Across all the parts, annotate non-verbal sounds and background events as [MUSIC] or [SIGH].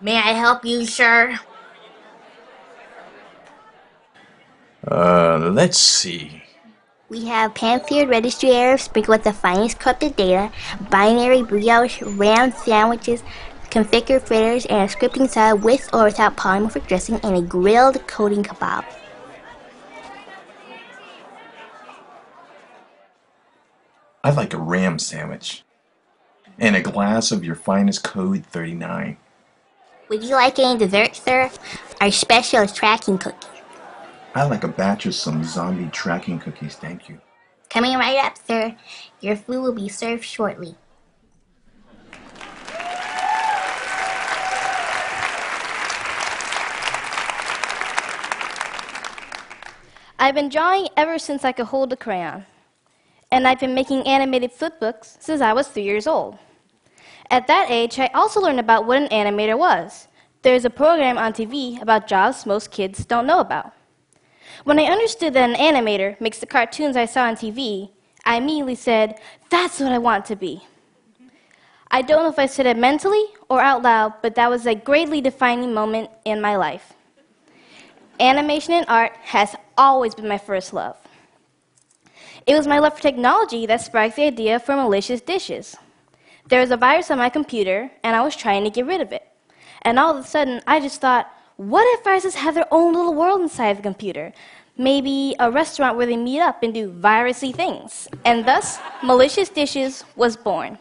May I help you, sir? Uh, let's see. We have pan-seared registry errors sprinkled with the finest corrupted data, binary brioche, round sandwiches, configured fritters, and a scripting salad with or without polymorphic dressing, and a grilled coating kebab. I'd like a ram sandwich. And a glass of your finest Code 39. Would you like any dessert, sir? Our special is tracking cookies. I'd like a batch of some zombie tracking cookies, thank you. Coming right up, sir. Your food will be served shortly. I've been drawing ever since I could hold a crayon. And I've been making animated flipbooks since I was three years old. At that age, I also learned about what an animator was. There's a program on TV about jobs most kids don't know about. When I understood that an animator makes the cartoons I saw on TV, I immediately said, That's what I want to be. I don't know if I said it mentally or out loud, but that was a greatly defining moment in my life. Animation and art has always been my first love. It was my love for technology that sparked the idea for malicious dishes. There was a virus on my computer, and I was trying to get rid of it. And all of a sudden, I just thought, what if viruses have their own little world inside the computer? Maybe a restaurant where they meet up and do virusy things. And thus, Malicious Dishes was born.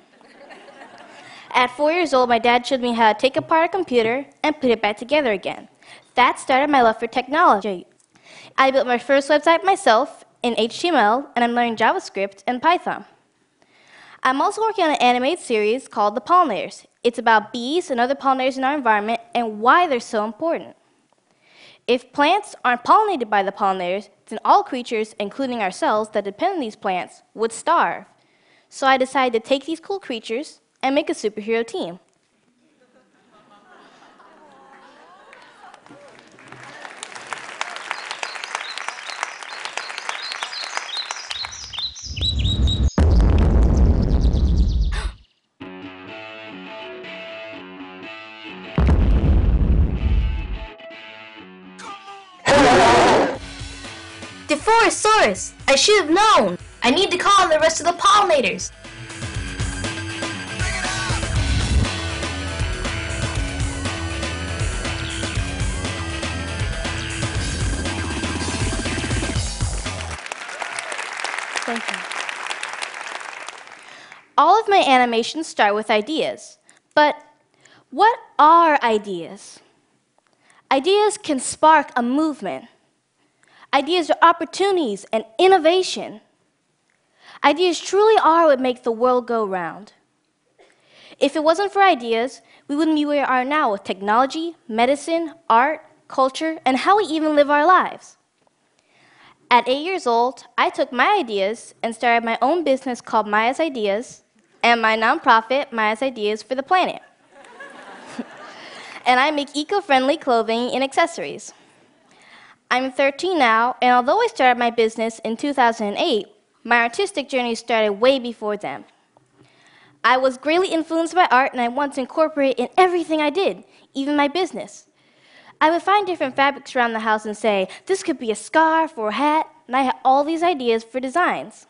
At four years old, my dad showed me how to take apart a computer and put it back together again. That started my love for technology. I built my first website myself in HTML, and I'm learning JavaScript and Python. I'm also working on an animated series called The Pollinators. It's about bees and other pollinators in our environment and why they're so important. If plants aren't pollinated by the pollinators, then all creatures, including ourselves that depend on these plants, would starve. So I decided to take these cool creatures and make a superhero team. DeForest I should have known! I need to call on the rest of the pollinators! Thank you. All of my animations start with ideas. But what are ideas? Ideas can spark a movement. Ideas are opportunities and innovation. Ideas truly are what make the world go round. If it wasn't for ideas, we wouldn't be where we are now with technology, medicine, art, culture, and how we even live our lives. At eight years old, I took my ideas and started my own business called Maya's Ideas and my nonprofit, Maya's Ideas for the Planet. [LAUGHS] and I make eco friendly clothing and accessories. I'm 13 now, and although I started my business in 2008, my artistic journey started way before then. I was greatly influenced by art, and I wanted to incorporate it in everything I did, even my business. I would find different fabrics around the house and say, this could be a scarf or a hat, and I had all these ideas for designs.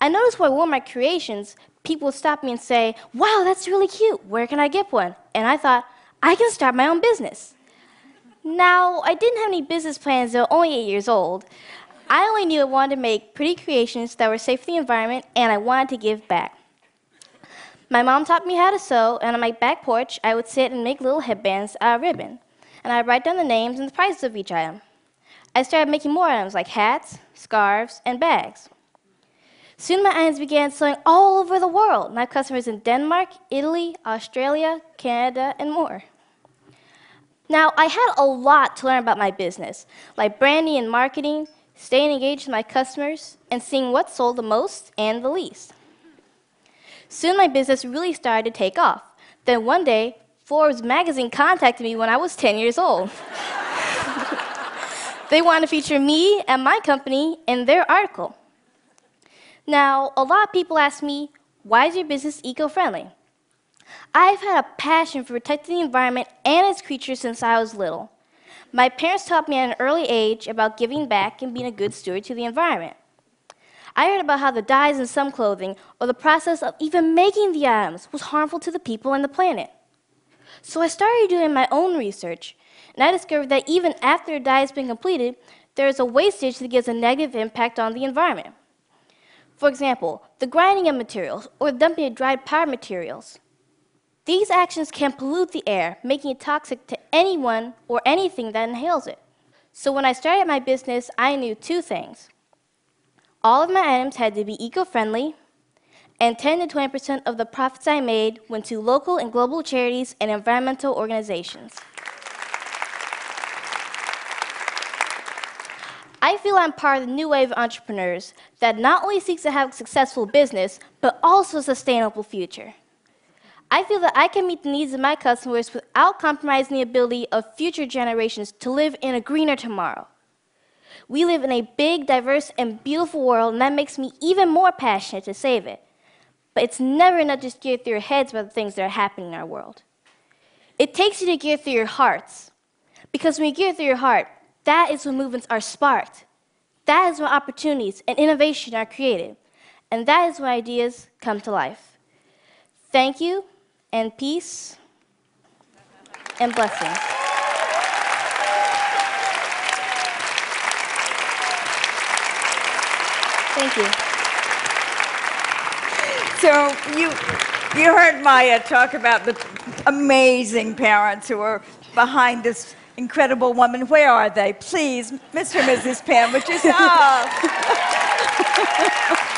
I noticed when I wore my creations, people would stop me and say, wow, that's really cute, where can I get one? And I thought, I can start my own business. Now, I didn't have any business plans though, only eight years old. I only knew I wanted to make pretty creations that were safe for the environment, and I wanted to give back. My mom taught me how to sew, and on my back porch, I would sit and make little headbands out of ribbon and I'd write down the names and the prices of each item. I started making more items like hats, scarves, and bags. Soon my items began selling all over the world, have customers in Denmark, Italy, Australia, Canada, and more. Now, I had a lot to learn about my business, like branding and marketing, staying engaged with my customers, and seeing what sold the most and the least. Soon my business really started to take off. Then one day, Forbes magazine contacted me when I was 10 years old. [LAUGHS] they wanted to feature me and my company in their article. Now, a lot of people ask me, why is your business eco friendly? I've had a passion for protecting the environment and its creatures since I was little. My parents taught me at an early age about giving back and being a good steward to the environment. I heard about how the dyes in some clothing or the process of even making the items was harmful to the people and the planet. So I started doing my own research, and I discovered that even after a dye has been completed, there is a wastage that gives a negative impact on the environment. For example, the grinding of materials or dumping of dried powder materials. These actions can pollute the air, making it toxic to anyone or anything that inhales it. So when I started my business, I knew two things. All of my items had to be eco-friendly, and 10 to 20% of the profits I made went to local and global charities and environmental organizations. I feel I'm part of the new wave of entrepreneurs that not only seeks to have a successful business, but also a sustainable future. I feel that I can meet the needs of my customers without compromising the ability of future generations to live in a greener tomorrow. We live in a big, diverse, and beautiful world, and that makes me even more passionate to save it. But it's never enough to gear through your heads about the things that are happening in our world. It takes you to gear through your hearts. Because when you gear through your heart, that is when movements are sparked. That is when opportunities and innovation are created. And that is when ideas come to life. Thank you, and peace, and blessings. Thank you. So you, you heard Maya talk about the amazing parents who are behind this incredible woman. Where are they? Please, Mr. and Mrs. Penn, would you? Oh. [LAUGHS]